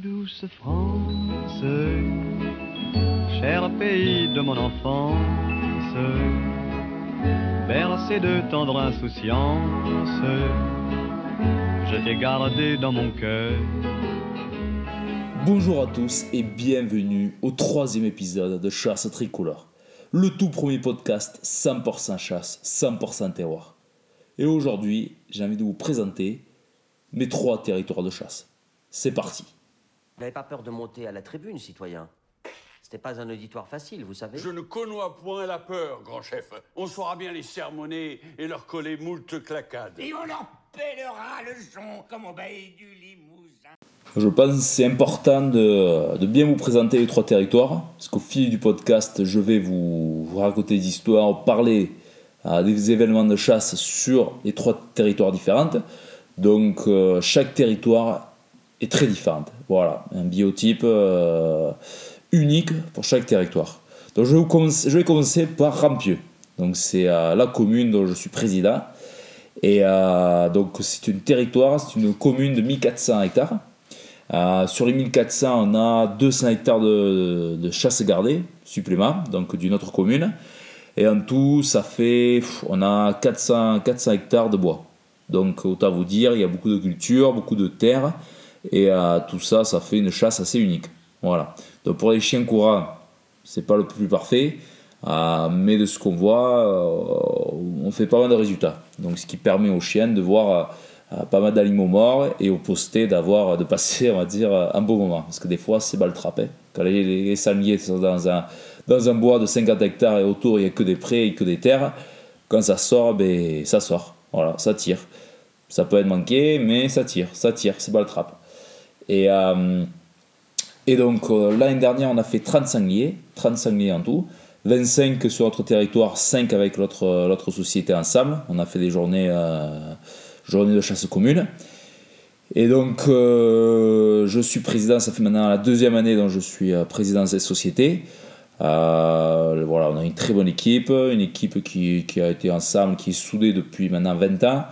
Douce France, cher pays de mon enfance, bercé de tendre insouciance, je t'ai gardé dans mon cœur. Bonjour à tous et bienvenue au troisième épisode de Chasse Tricolore, le tout premier podcast 100% chasse, 100% terroir. Et aujourd'hui, j'ai envie de vous présenter mes trois territoires de chasse. C'est parti. Vous n'avez pas peur de monter à la tribune, citoyen C'était pas un auditoire facile, vous savez Je ne connois point la peur, grand chef. On saura bien les sermonner et leur coller moult clacades. Et on leur pèlera le son comme au bailli du Limousin. Je pense que c'est important de, de bien vous présenter les trois territoires, parce qu'au fil du podcast, je vais vous, vous raconter des histoires, parler à des événements de chasse sur les trois territoires différents. Donc euh, chaque territoire est très différent. Voilà, un biotype euh, unique pour chaque territoire. Donc je vais, commencer, je vais commencer par Rampieux. Donc c'est euh, la commune dont je suis président. Et donc c'est une territoire, c'est une commune de 1400 hectares. sur les 1400, on a 200 hectares de, de chasse gardée supplément, donc d'une autre commune. Et en tout, ça fait, on a 400, 400 hectares de bois. Donc autant vous dire, il y a beaucoup de cultures, beaucoup de terres, et euh, tout ça, ça fait une chasse assez unique. Voilà. Donc pour les chiens courants, c'est pas le plus parfait, euh, mais de ce qu'on voit, euh, on fait pas mal de résultats. Donc ce qui permet aux chiens de voir pas mal d'animaux morts et aux postés d'avoir de passer, on va dire, un beau moment. Parce que des fois, c'est mal trappé. Quand les, les, sont dans un dans un bois de 50 hectares et autour il n'y a que des prés et que des terres, quand ça sort, ben, ça sort. Voilà, ça tire. Ça peut être manqué, mais ça tire, ça tire, c'est trap. Et, euh, et donc euh, l'année dernière, on a fait 30 sangliers, 30 sangliers en tout, 25 sur notre territoire, 5 avec l'autre société ensemble. On a fait des journées, euh, journées de chasse commune. Et donc, je suis président, ça fait maintenant la deuxième année dont je suis président de cette société. Euh, voilà, on a une très bonne équipe, une équipe qui, qui, a été ensemble, qui est soudée depuis maintenant 20 ans, euh,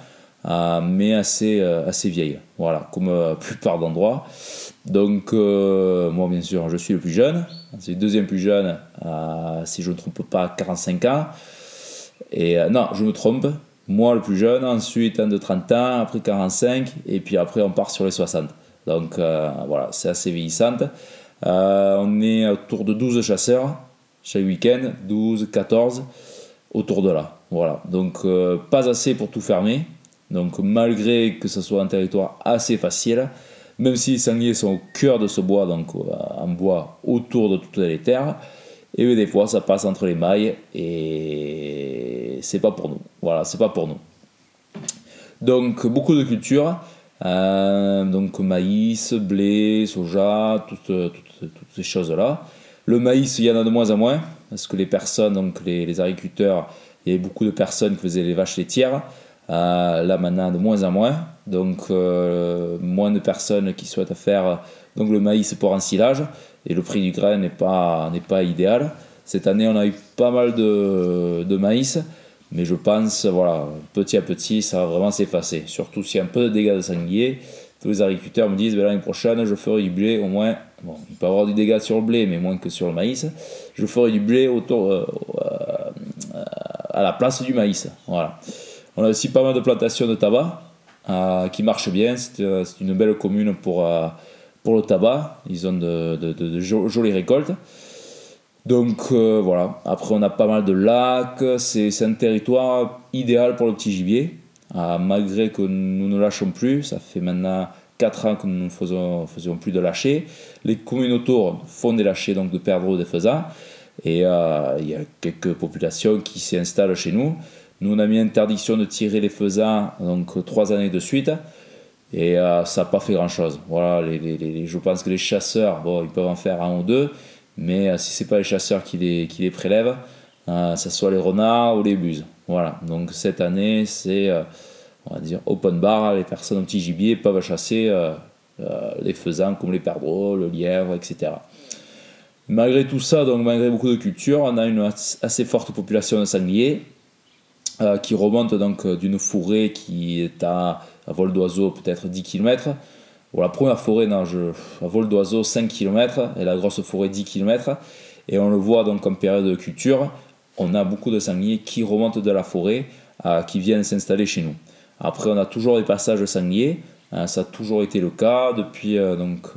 mais assez, euh, assez vieille, voilà, comme la plupart d'endroits. Donc, moi, bien sûr, je suis le plus jeune, c'est le deuxième plus jeune, si je ne me trompe pas, 45 ans. Et non, je me trompe, moi le plus jeune, ensuite un de 30 ans, après 45, et puis après on part sur les 60. Donc voilà, c'est assez vieillissante. Euh, on est autour de 12 chasseurs chaque week-end, 12, 14, autour de là. Voilà. Donc euh, pas assez pour tout fermer. Donc malgré que ce soit un territoire assez facile, même si les sangliers sont au cœur de ce bois, donc euh, en bois autour de toutes les terres, et bien, des fois ça passe entre les mailles et c'est pas pour nous. Voilà, c'est pas pour nous. Donc beaucoup de cultures. Euh, donc maïs, blé, soja, toutes, toutes, ces choses-là. Le maïs, il y en a de moins en moins, parce que les personnes, donc les, les agriculteurs, il y avait beaucoup de personnes qui faisaient les vaches laitières. Euh, là maintenant de moins en moins, donc euh, moins de personnes qui souhaitent faire donc le maïs pour ensilage et le prix du grain n'est pas, pas idéal. Cette année on a eu pas mal de, de maïs, mais je pense, voilà, petit à petit, ça va vraiment s'effacer. Surtout s'il y a un peu de dégâts de sanglier. Tous les agriculteurs me disent, ben, l'année prochaine, je ferai du blé au moins. Bon, il peut y avoir du dégât sur le blé, mais moins que sur le maïs. Je ferai du blé autour, euh, euh, à la place du maïs. Voilà. On a aussi pas mal de plantations de tabac euh, qui marchent bien. C'est une belle commune pour, pour le tabac. Ils ont de, jolies récoltes. Donc euh, voilà, après on a pas mal de lacs, c'est un territoire idéal pour le petit gibier, malgré que nous ne lâchons plus, ça fait maintenant 4 ans que nous ne faisons, faisions plus de lâcher. Les communes autour font des lâchers, donc de perdre des faisans, et euh, il y a quelques populations qui s'installent chez nous. Nous on a mis interdiction de tirer les faisans donc 3 années de suite, et euh, ça n'a pas fait grand chose. Voilà, les, je pense que les chasseurs, bon, ils peuvent en faire un ou deux, mais euh, si c'est pas les chasseurs qui les, qui les prélèvent, euh, ce soit les renards ou les buses. Voilà, donc cette année, c'est, euh, on va dire, open bar, les personnes au petit gibier peuvent chasser les faisans comme les perdreaux, le lièvre, etc. Malgré tout ça, donc malgré beaucoup de cultures, on a une assez forte population de sangliers qui remonte donc d'une forêt qui est à, vol d'oiseau peut-être 10 km la première forêt nage à vol d'oiseau 5 km et la grosse forêt 10 km. Et on le voit donc en période de culture, on a beaucoup de sangliers qui remontent de la forêt, qui viennent s'installer chez nous. Après, on a toujours des passages sangliers, ça a toujours été le cas. Depuis, donc,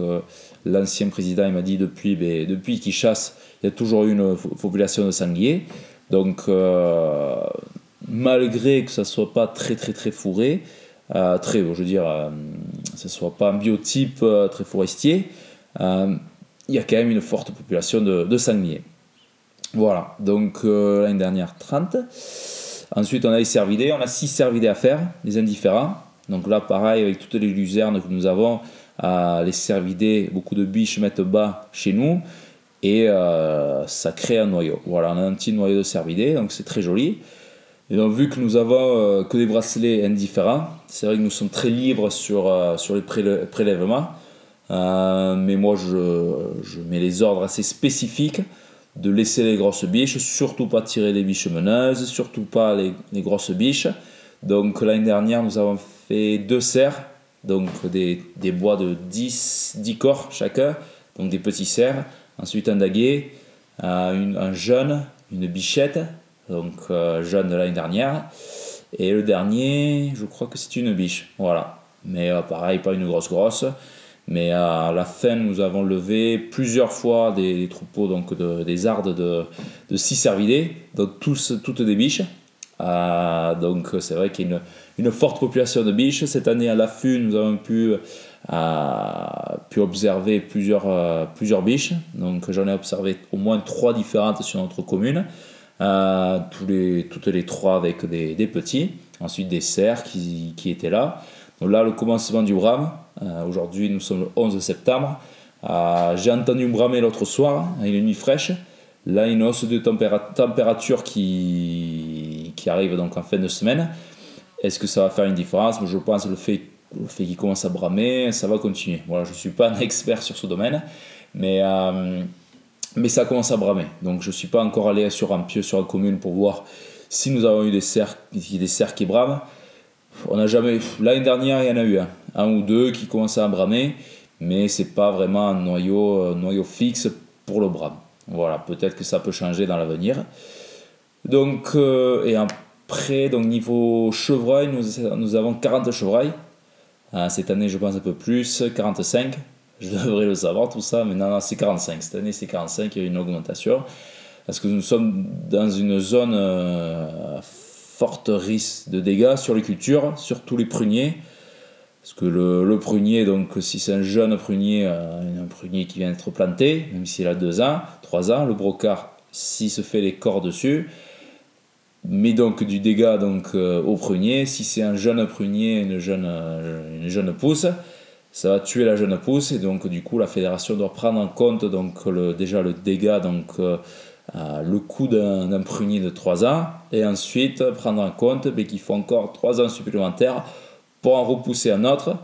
l'ancien président il m'a dit depuis, ben, depuis qu'il chasse, il y a toujours eu une population de sangliers. Donc, euh, malgré que ça soit pas très très très fourré, euh, très, je veux dire, euh, ça soit pas un biotype très forestier, il y a quand même une forte population de, sangliers. Voilà, donc l'année dernière 30. Ensuite, on a les cervidés, on a 6 cervidés à faire, les indifférents. Donc là, pareil, avec toutes les luzernes que nous avons, les cervidés, beaucoup de biches mettent bas chez nous et euh, ça crée un noyau. Voilà, on a un petit noyau de cervidés, donc c'est très joli. Et donc, vu que nous avons euh, que des bracelets indifférents, c'est vrai que nous sommes très libres sur, euh, sur les prélèvements. mais moi, je, je, mets les ordres assez spécifiques de laisser les grosses biches, surtout pas tirer les biches meneuses, surtout pas les, grosses biches. Donc, l'année dernière, nous avons fait deux cerfs, donc des, des bois de 10, 10 corps chacun, donc des petits cerfs Ensuite, un daguet, un jeune, une bichette, donc euh, jeune de l'année dernière. Et le dernier, je crois que c'est une biche. Voilà. Mais euh, pareil, pas une grosse grosse. Mais à la fin, nous avons levé plusieurs fois des, troupeaux, donc des ardes de, de six cervidés, donc tous, toutes des biches. Euh, donc c'est vrai qu'il y a une, forte population de biches. Cette année à l'affût, nous avons pu pu observer plusieurs, euh, plusieurs biches. Donc j'en ai observé au moins trois différentes sur notre commune. Euh, tous les, toutes les trois avec des, des, petits. Ensuite des cerfs qui, qui, étaient là. Donc là, le commencement du brame. Euh, aujourd'hui, nous sommes le 11 septembre. J'ai entendu bramer l'autre soir, hein, une nuit fraîche. Là, une hausse de température qui, qui arrive donc en fin de semaine. Est-ce que ça va faire une différence? Je pense le fait le fait qu'il commence à bramer, ça va continuer. Voilà, je ne suis pas un expert sur ce domaine, mais, euh, mais ça commence à bramer. Donc je ne suis pas encore allé sur un pieu sur la commune pour voir si nous avons eu des cerfs, des cerfs qui brament. On n'a jamais. L'année dernière, il y en a eu un, un ou deux qui commençaient à bramer, mais c'est pas vraiment un noyau, noyau fixe pour le brame. Voilà, peut-être que ça peut changer dans l'avenir. Donc, euh, et après, donc niveau chevreuil, nous, nous avons 40 chevreuils. Euh, cette année, je pense un peu plus, 45. Je devrais le savoir tout ça, mais non, non c'est 45. Cette année, c'est 45, il y a une augmentation. Parce que nous sommes dans une zone euh, forte risque de dégâts sur les cultures, surtout les pruniers. Parce que le, prunier, donc si c'est un jeune prunier, euh, un prunier qui vient d'être planté, même s'il a 2 ans, 3 ans, le brocard, s'il se fait les corps dessus, mais donc du dégât donc, euh, au prunier. Si c'est un jeune prunier, une jeune, une jeune pousse, ça va tuer la jeune pousse et donc du coup la fédération doit prendre en compte le, déjà le dégât, donc, euh, le coût d'un prunier de 3 ans et ensuite prendre en compte mais qu'il faut encore 3 ans supplémentaires pour en repousser un autre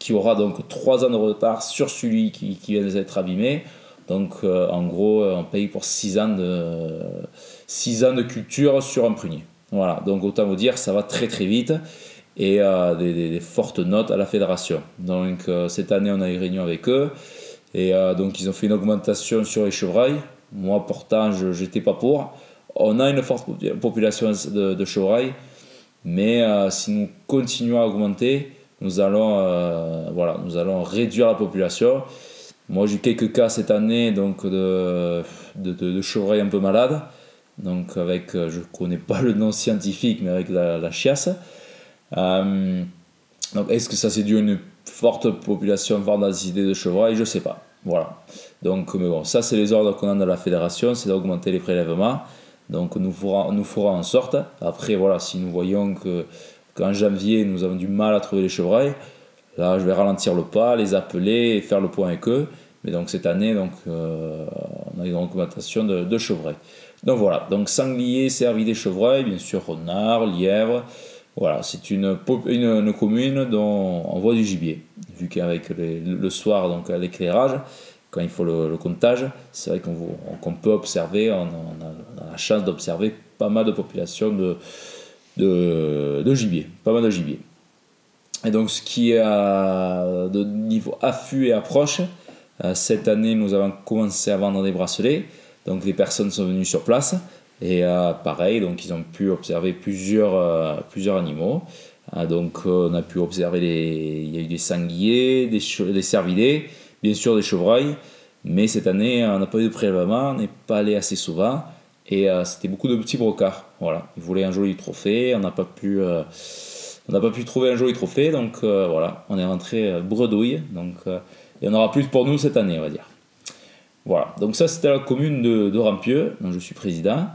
qui aura donc 3 ans de retard sur celui qui, qui vient d'être abîmé. Donc en gros on paye pour 6 ans de 6 ans de culture sur un prunier. Voilà, donc autant vous dire, ça va très très vite et euh, des, fortes notes à la fédération. Donc euh, cette année, on a eu réunion avec eux et euh, donc ils ont fait une augmentation sur les chevreuils. Moi, pourtant, je n'étais pas pour. On a une forte population de, de chevreuils, mais si nous continuons à augmenter, nous allons, voilà, nous allons réduire la population. Moi, j'ai eu quelques cas cette année donc de, de, de chevreuils un peu malades donc avec, je ne connais pas le nom scientifique, mais avec la, chiasse. Euh, donc est-ce que ça c'est dû à une forte population, densité de chevreuils Je sais pas. Voilà. Donc, mais bon, ça c'est les ordres qu'on a de la fédération, c'est d'augmenter les prélèvements. Donc nous ferons, nous ferons en sorte. Après, voilà, si nous voyons que qu'en janvier nous avons du mal à trouver les chevreuils, là je vais ralentir le pas, les appeler et faire le point avec eux. Mais donc cette année, donc, euh, on a une augmentation de, de chevreuils. Donc voilà, donc sanglier, cervidés, chevreuil, bien sûr renard, lièvre. Voilà, c'est une, une, commune dont on voit du gibier. Vu qu'avec le soir, donc l'éclairage, quand il faut le, comptage, c'est vrai qu'on peut observer, on, a, la chance d'observer pas mal de populations de, gibier. Pas mal de gibier. Et donc, ce qui est de niveau affût et approche, euh, cette année, nous avons commencé à vendre des bracelets. Donc, les personnes sont venues sur place. Et euh, pareil, donc ils ont pu observer plusieurs, euh, plusieurs animaux. Ah, donc, euh, on a pu observer les, il y a eu des sangliers, des, des cervidés, bien sûr des chevreuils. Mais cette année, on n'a pas eu de prélèvement, on n'est pas allé assez souvent. Et euh, c'était beaucoup de petits brocards. Voilà, ils voulaient un joli trophée, on n'a pas pu. euh, on n'a pas pu trouver un joli trophée, donc euh, voilà, on est rentré euh, bredouille. Donc, euh, il y en aura plus pour nous cette année, on va dire. Voilà, donc ça c'était la commune de, de Rampieux, dont je suis président.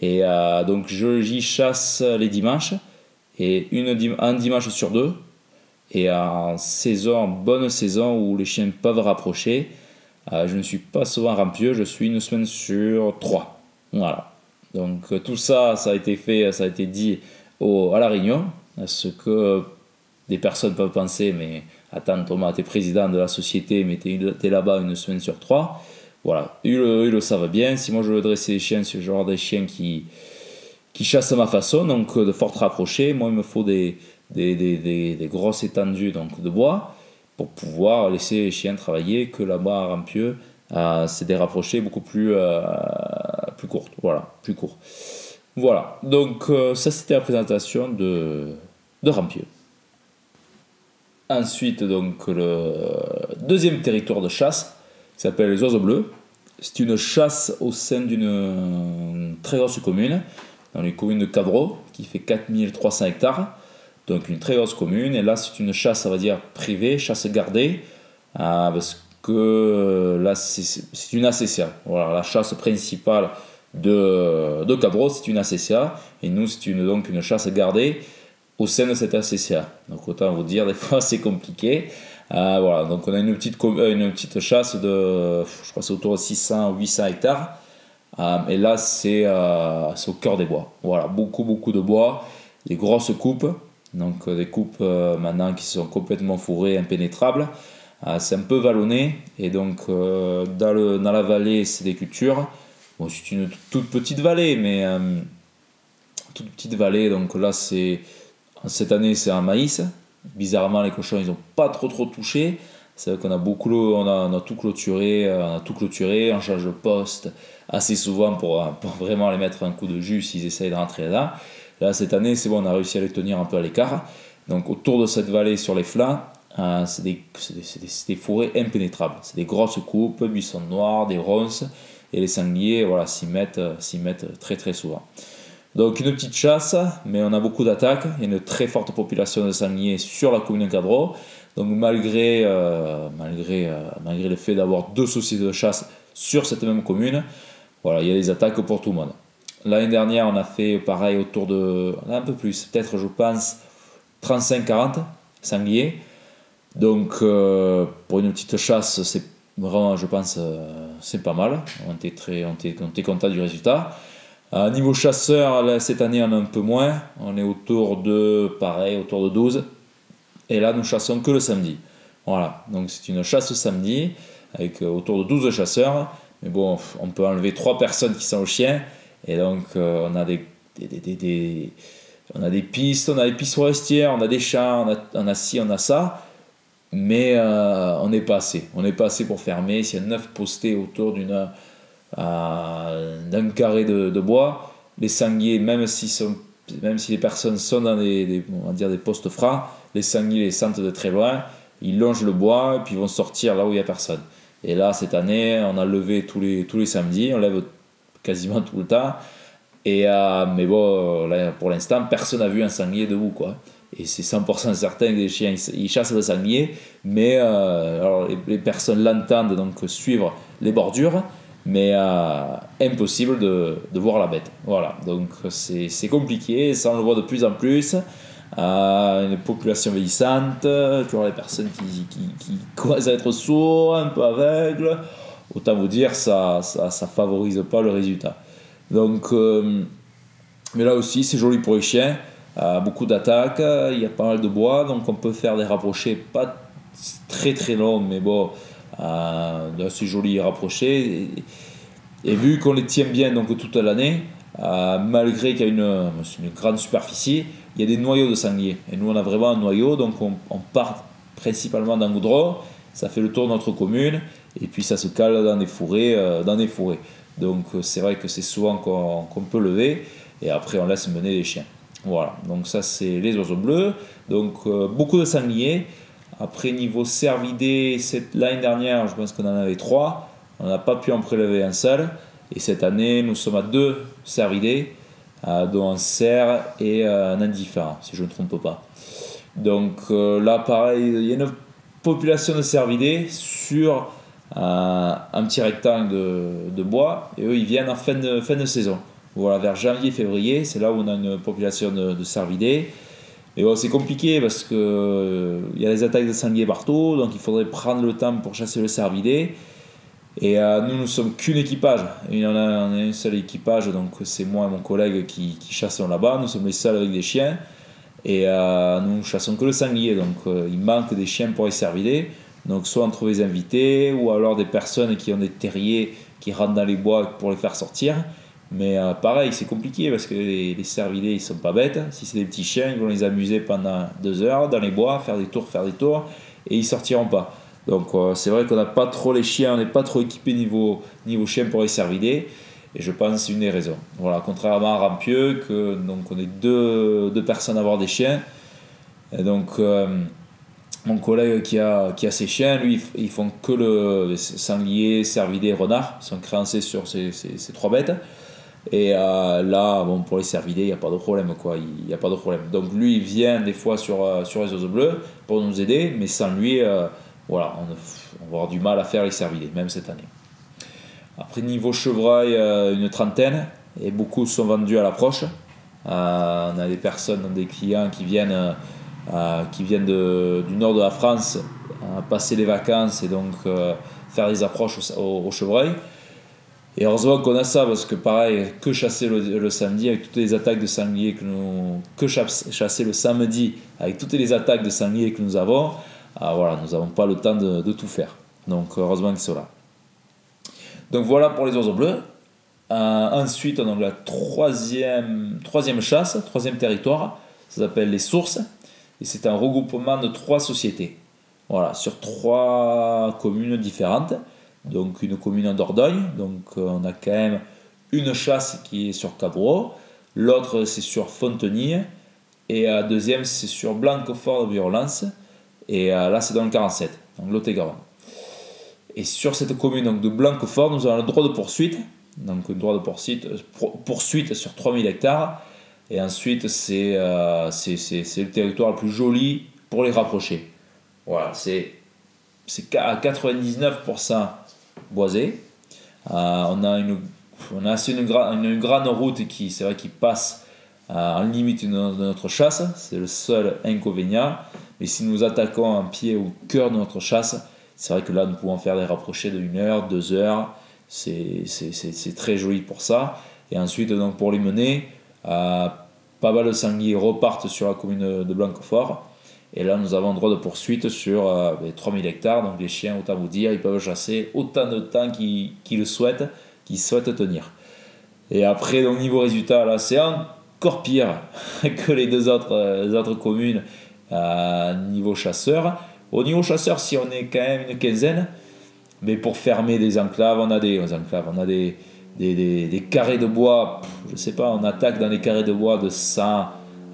Et euh, donc j'y chasse les dimanches, et une, un dimanche sur deux. Et en saison, bonne saison où les chiens peuvent rapprocher, euh, je ne suis pas souvent Rampieux, je suis une semaine sur trois. Voilà. Donc euh, tout ça, ça a été fait, ça a été dit au, à la réunion, ce que des personnes peuvent penser, mais attends Thomas, t'es président de la société, mais t'es, t'es là-bas une semaine sur trois. Voilà, ils le, savent bien. Si moi je veux dresser des chiens, c'est le genre des chiens qui, qui chassent à ma façon, donc euh, de fortes rapprochées. Moi, il me faut des, des, des, des, grosses étendues donc, de bois pour pouvoir laisser les chiens travailler, que là-bas à Rampieux, euh, c'est des rapprochés beaucoup plus, euh, plus courtes. Voilà, plus courts. Voilà, donc euh, ça c'était la présentation de, de Rampieux. Ensuite, donc, le deuxième territoire de chasse s'appelle les oiseaux bleus. C'est une chasse au sein d'une euh, très grosse commune, dans les communes de Cadreau, qui fait 4300 hectares. Donc une très grosse commune. Et là, c'est une chasse, on va dire, privée, chasse gardée, euh, parce que euh, là, c'est une ACCA. Voilà, la chasse principale de, de Cadreau, c'est une ACCA. Et nous, c'est une, donc une chasse gardée au sein de cette ACCA. Donc autant vous dire, des fois, c'est compliqué. Euh, voilà, donc on a une petite, euh, une petite chasse de, je crois c'est autour de 600 ou 800 hectares. Euh, et là, c'est euh, au cœur des bois. Voilà, beaucoup, beaucoup de bois, des grosses coupes. Donc euh, des coupes maintenant qui sont complètement fourrées, impénétrables. C'est un peu vallonné. Et donc dans, le, dans la vallée, c'est des cultures. C'est une toute petite vallée, mais toute petite vallée. Donc là, c'est cette année, c'est un maïs. Bizarrement, les cochons, ils n'ont pas trop trop touché. C'est vrai qu'on a beaucoup, on a, on a tout clôturé, euh, on a tout clôturé, on change de poste assez souvent pour, euh, vraiment les mettre un coup de jus s'ils essayent de rentrer là. Là, cette année, c'est bon, on a réussi à les tenir un peu à l'écart. Donc, autour de cette vallée, sur les flancs, euh, c'est des, forêts impénétrables. C'est des grosses coupes, buissons noirs, des ronces, et les sangliers, voilà, s'y mettent, mettent très très souvent. Donc une petite chasse, mais on a beaucoup d'attaques. Il y a une très forte population de sangliers sur la commune de Cadreau. Donc malgré, euh, euh, malgré le fait d'avoir deux sociétés de chasse sur cette même commune, il y a des attaques pour tout le monde. L'année dernière, on a fait pareil autour de... Un peu plus, peut-être je pense 35-40 sangliers. Donc euh, pour une petite chasse, c'est vraiment, je pense, c'est pas mal. On était, très, on était content du résultat. Euh, niveau chasseur, cette année, on a un peu moins. On est autour de, pareil, autour de 12. Et là, nous chassons que le samedi. Voilà, donc c'est une chasse samedi avec euh, autour de 12 chasseurs. Mais bon, on peut enlever 3 personnes qui sont au chien. Et donc, euh, on a des, on a des pistes, on a des pistes forestières, on a des champs, on a, on ci, on a ça. Mais euh, on n'est pas assez. On n'est pas assez pour fermer. S'il y a 9 postés autour d'une d'un carré de, bois, les sangliers, même si, sont, même si les personnes sont dans des, on va dire des postes francs, les sangliers les sentent de très loin, ils longent le bois et puis vont sortir là où il n'y a personne. Et là, cette année, on a levé tous les, tous les samedis, on lève quasiment tout le temps. Et, euh, mais bon, là, pour l'instant, personne n'a vu un sanglier debout. Quoi. Et c'est 100% certain que les chiens ils, chassent le sanglier, mais euh, les, les personnes l'entendent donc suivre les bordures, mais euh, impossible de, de voir la bête. Voilà, donc c'est compliqué, ça on le voit de plus en plus. Euh, une population vieillissante, toujours les personnes qui, qui, qui être sourds, un peu aveugles. Autant vous dire, ça ça, ça favorise pas le résultat. Donc, euh, mais là aussi, c'est joli pour les chiens. Beaucoup d'attaques, il y a pas mal de bois, donc on peut faire des rapprochés pas très très longs, mais bon, euh, assez jolis rapprochés. Et, et vu qu'on les tient bien donc toute l'année, euh, malgré qu'il y a une, une, grande superficie, il y a des noyaux de sangliers. Et nous, on a vraiment un noyau, donc on, part principalement dans Goudreau, ça fait le tour de notre commune, et puis ça se cale dans des. Euh, dans des forêts. Donc c'est vrai que c'est souvent qu'on peut lever, et après on laisse mener les chiens. Voilà, donc ça c'est les oiseaux bleus. Donc beaucoup de sangliers. Après, niveau cervidés, l'année dernière, je pense qu'on en avait trois. On n'a pas pu en prélever un seul. Et cette année, nous sommes à deux cervidés, euh, dont un cerf et euh, un indifférent, si je ne me trompe pas. Donc euh, là, pareil, il y a une population de cervidés sur un petit rectangle de, bois. Et eux, ils viennent en fin de, saison. Voilà, vers janvier-février, c'est là où on a une population de cervidés. Et bon, c'est compliqué parce que il y a les attaques de sangliers partout, donc il faudrait prendre le temps pour chasser le cervidé. Et euh, nous, nous sommes qu'une équipage. Il y en a, un seul équipage, donc c'est moi et mon collègue qui, chassons là-bas. Nous sommes les seuls avec des chiens. Et euh, nous chassons que le sanglier, donc euh, il manque des chiens pour les cervidés. Donc soit on trouve des invités, ou alors des personnes qui ont des terriers qui rentrent dans les bois pour les faire sortir. Mais euh, pareil, c'est compliqué parce que les, les cervidés, ils sont pas bêtes. Si c'est des petits chiens, ils vont les amuser pendant deux heures dans les bois, faire des tours, faire des tours, et ils sortiront pas. Donc euh, c'est vrai qu'on n'a pas trop les chiens, on n'est pas trop équipé niveau, niveau chien pour les cervidés. Et je pense c'est une des raisons. Voilà, contrairement à Rampieux, que, donc on est deux, deux personnes à avoir des chiens. Donc euh, mon collègue qui a, qui a ses chiens, lui, ils font que le sanglier, cervidé, renard. Ils sont créancés sur ces, ces trois bêtes. Et euh, là, bon, pour les cervidés, il n'y a pas de problème. Quoi. Il a pas de problème. Donc lui, il vient des fois sur, euh, sur les oiseaux bleus pour nous aider, mais sans lui, euh, voilà, on, va avoir du mal à faire les cervidés, même cette année. Après, niveau chevreuil, une trentaine, et beaucoup sont vendus à l'approche. on a des personnes, des clients qui viennent, qui viennent du nord de la France passer les vacances et donc faire des approches au, au chevreuil. Et heureusement qu'on a ça, parce que pareil, que chasser le, samedi avec toutes les attaques de sangliers que nous. Que chasser le samedi avec toutes les attaques de sangliers que nous avons, ah, voilà, nous n'avons pas le temps de, tout faire. Donc heureusement que c'est là. Donc voilà pour les oiseaux bleus. Euh, ensuite, on a la troisième, troisième chasse, troisième territoire. Ça s'appelle les sources. Et c'est un regroupement de trois sociétés. Voilà, sur trois communes différentes donc une commune en Dordogne. Donc on a quand même une chasse qui est sur Cabreau, l'autre c'est sur Fontenille, et la deuxième c'est sur Blanquefort de Violence, et euh, là c'est dans le 47, donc Lot-et-Garonne. Et sur cette commune donc, de Blanquefort, nous avons le droit de poursuite, donc un droit de poursuite, poursuite sur 3000 hectares, et ensuite c'est euh, le territoire le plus joli pour les rapprocher. Voilà, c'est à 99% boisé. Euh, on a une on a une, grande route qui c'est vrai qui passe euh, en limite de notre chasse, c'est le seul inconvénient. Mais si nous attaquons un pied au cœur de notre chasse, c'est vrai que là nous pouvons faire des rapprochés de 1 heure, 2 heures, c'est très joli pour ça. Et ensuite donc pour les mener, euh, pas mal de sangliers repartent sur la commune de Blanquefort et là, nous avons droit de poursuite sur euh, 3000 hectares. Donc, les chiens, autant vous dire, ils peuvent chasser autant de temps qu'ils le souhaitent, qu'ils souhaitent tenir. Et après, donc, niveau résultat, là, c'est encore pire que les deux autres, euh, autres communes euh, niveau chasseur. Au niveau chasseur, si on est quand même une quinzaine, mais pour fermer des enclaves, on a des, enclaves, on a des, des, des, carrés de bois, je sais pas, on attaque dans des carrés de bois de 100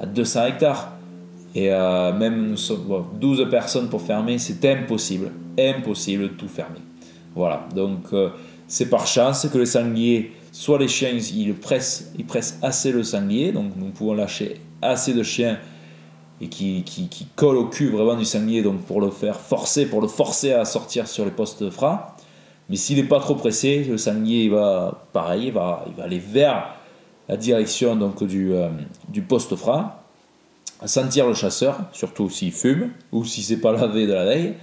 à 200 hectares. Et euh, même nous sommes 12 personnes pour fermer, c'est impossible, impossible de tout fermer. Voilà, donc euh, c'est par chance que le sanglier, soit les chiens, ils pressent, ils pressent assez le sanglier, donc nous pouvons lâcher assez de chiens et qui, qui, qui collent au cul vraiment du sanglier, donc pour le faire forcer, pour le forcer à sortir sur les postes frein. Mais s'il n'est pas trop pressé, le sanglier il va, pareil, il va, il va aller vers la direction donc, du, euh, du poste frein sentir le chasseur, surtout s'il fume ou si c'est pas lavé de la veille.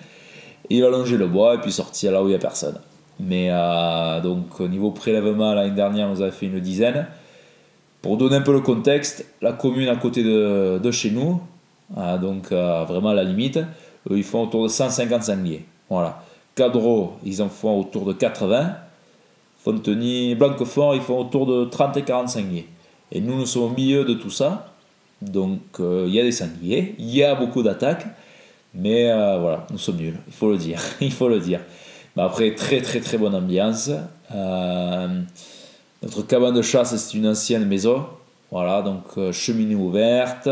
Il va longer le bois et puis sortir là où il n'y a personne. Mais euh, donc au niveau prélèvement, l'année dernière, nous avons fait une dizaine. Pour donner un peu le contexte, la commune à côté de, chez nous, euh, donc euh, vraiment à la limite, ils font autour de 150 sangliers. Voilà. Cadreau, ils en font autour de 80. Fontenay, Blanquefort, ils font autour de 30 et 40 sangliers. Et nous, nous sommes au milieu de tout ça. Donc, euh, il y a des sangliers, il y a beaucoup d'attaques. Mais euh, voilà, nous sommes nuls, il faut le dire. il faut le dire. Mais après, très très très bonne ambiance. Euh, notre cabane de chasse, c'est une ancienne maison. Voilà, donc cheminée ouverte.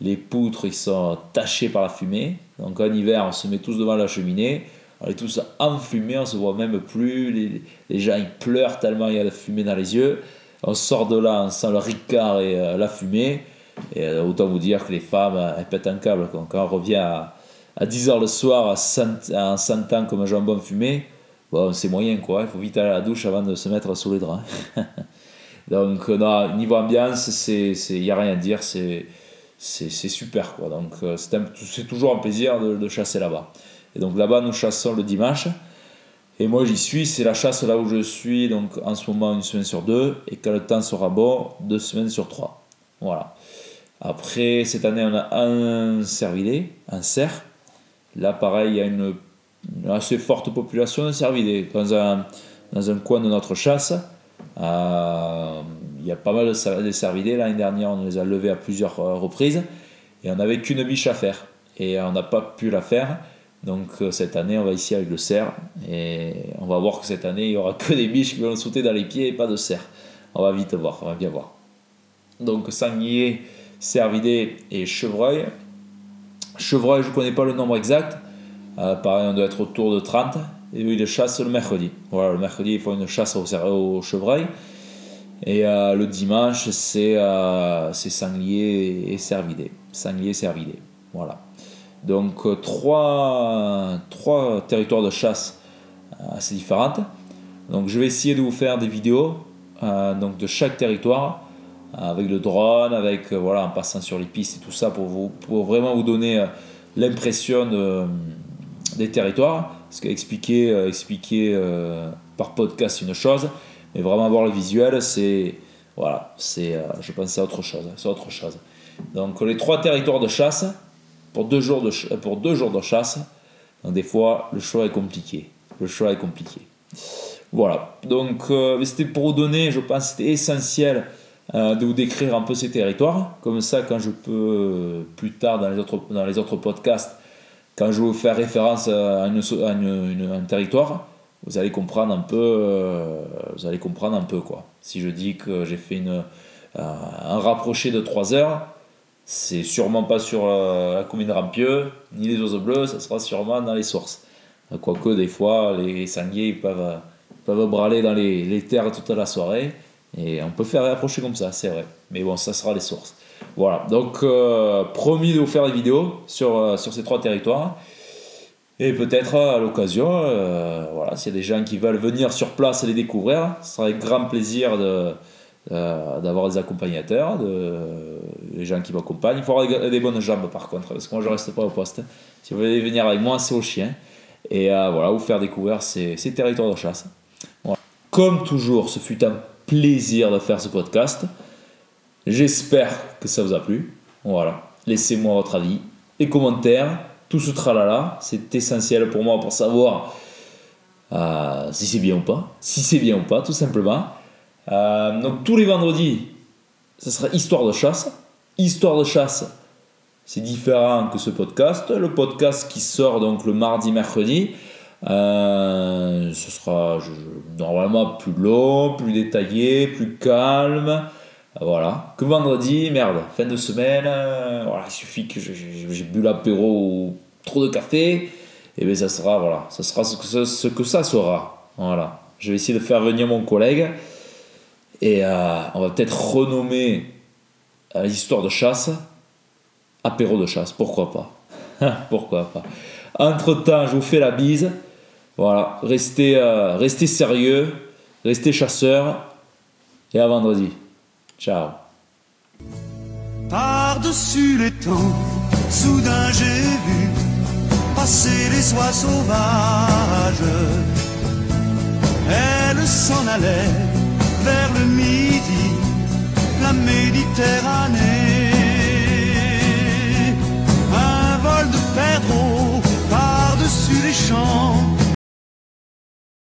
Les poutres, ils sont tachées par la fumée. Donc en hiver, on se met tous devant la cheminée. On est tous enfumés, on se voit même plus. Les, gens, ils pleurent tellement il y a la fumée dans les yeux. On sort de là, on sent le ricard et la fumée. Et autant vous dire que les femmes, elles pètent un câble. Quand on revient à, à 10h le soir en sentant comme un jambon fumé, bon, c'est moyen quoi. Il faut vite aller à la douche avant de se mettre sous les draps. Donc, niveau ambiance, il n'y a rien à dire, c'est super quoi. Donc, c'est toujours un plaisir de, de chasser là-bas. Et donc là-bas, nous chassons le dimanche. Et moi, j'y suis, c'est la chasse là où je suis, donc en ce moment, une semaine sur deux. Et quand le temps sera bon, deux semaines sur trois. Voilà. Après, cette année, on a un cervidé, un cerf. Là, pareil, il y a une, assez forte population de cervidés. Dans un, dans un coin de notre chasse, euh, il y a pas mal de cervidés. L'année dernière, on les a levés à plusieurs euh, reprises. Et on n'avait qu'une biche à faire. Et on n'a pas pu la faire. Donc euh, cette année, on va ici avec le cerf. Et on va voir que cette année, il n'y aura que des biches qui vont sauter dans les pieds et pas de cerf. On va vite voir, on va bien voir. Donc sanglier, cervidé et chevreuil. Chevreuil, je ne connais pas le nombre exact. Euh, pareil, on doit être autour de 30. Et eux, ils chassent le mercredi. Voilà, le mercredi, ils font une chasse au, au chevreuil. Et euh, le dimanche, c'est euh, sanglier et cervidé. Sanglier, cervidé. Voilà. Donc, euh, trois, trois territoires de chasse assez différentes. Donc, je vais essayer de vous faire des vidéos donc de chaque territoire avec le drone, avec voilà, en passant sur les pistes et tout ça pour, vous, pour vraiment vous donner l'impression de, des territoires. Parce qu'expliquer expliquer, par podcast, c'est une chose, mais vraiment avoir le visuel, c'est. Voilà, c'est, je pense c'est autre chose. C'est autre chose. Donc, les trois territoires de chasse, pour deux jours de, pour deux jours de chasse, des fois, le choix est compliqué. Le choix est compliqué. Voilà, donc c'était pour vous donner, je pense, c'était essentiel euh, de vous décrire un peu ces territoires. Comme ça, quand je peux, euh, plus tard dans les autres, dans les autres podcasts, quand je vous faire référence à, un territoire, vous allez comprendre un peu, euh, vous allez comprendre un peu quoi. Si je dis que j'ai fait une, un rapproché de 3 heures, c'est sûrement pas sur la commune Rampieux, ni les oiseaux bleus, ça sera sûrement dans les sources. Quoique des fois, les sangliers peuvent, peuvent braler dans les, les terres toute la soirée. Et on peut faire approcher comme ça, c'est vrai. Mais bon, ça sera les sources. Voilà, donc euh, promis de vous faire des vidéos sur, euh, sur ces trois territoires. Et peut-être à l'occasion, euh, voilà, s'il y a des gens qui veulent venir sur place et les découvrir, ce sera avec grand plaisir de, d'avoir des accompagnateurs, de, les gens qui m'accompagnent. Il faut avoir des, bonnes jambes par contre, parce que moi je reste pas au poste. Si vous voulez venir avec moi, c'est au chien. Et voilà, vous faire découvrir ces, ces territoires de chasse. Comme toujours, ce fut un plaisir de faire ce podcast. J'espère que ça vous a plu. Voilà. Laissez-moi votre avis et commentaires. Tout ce tralala, c'est essentiel pour moi pour savoir euh, si c'est bien ou pas. Si c'est bien ou pas, tout simplement. Euh, donc tous les vendredis, ce sera Histoire de chasse. Histoire de chasse, c'est différent que ce podcast. Le podcast qui sort donc le mardi, mercredi. Euh, ce sera normalement plus long, plus détaillé, plus calme. Voilà. Que vendredi, merde, fin de semaine, euh, voilà, il suffit que j'ai bu l'apéro ou trop de café, et bien ça sera, voilà, ça sera ce que ça, sera. Voilà. Je vais essayer de faire venir mon collègue, et euh, on va peut-être renommer l'histoire de chasse apéro de chasse, pourquoi pas? pourquoi pas? Entre temps, je vous fais la bise. Voilà, restez, euh, restez sérieux, restez chasseurs, et à vendredi. Ciao. Par-dessus les temps, soudain j'ai vu passer les oies sauvages. Elles s'en allaient vers le midi, la Méditerranée. Un vol de perdreaux par-dessus les champs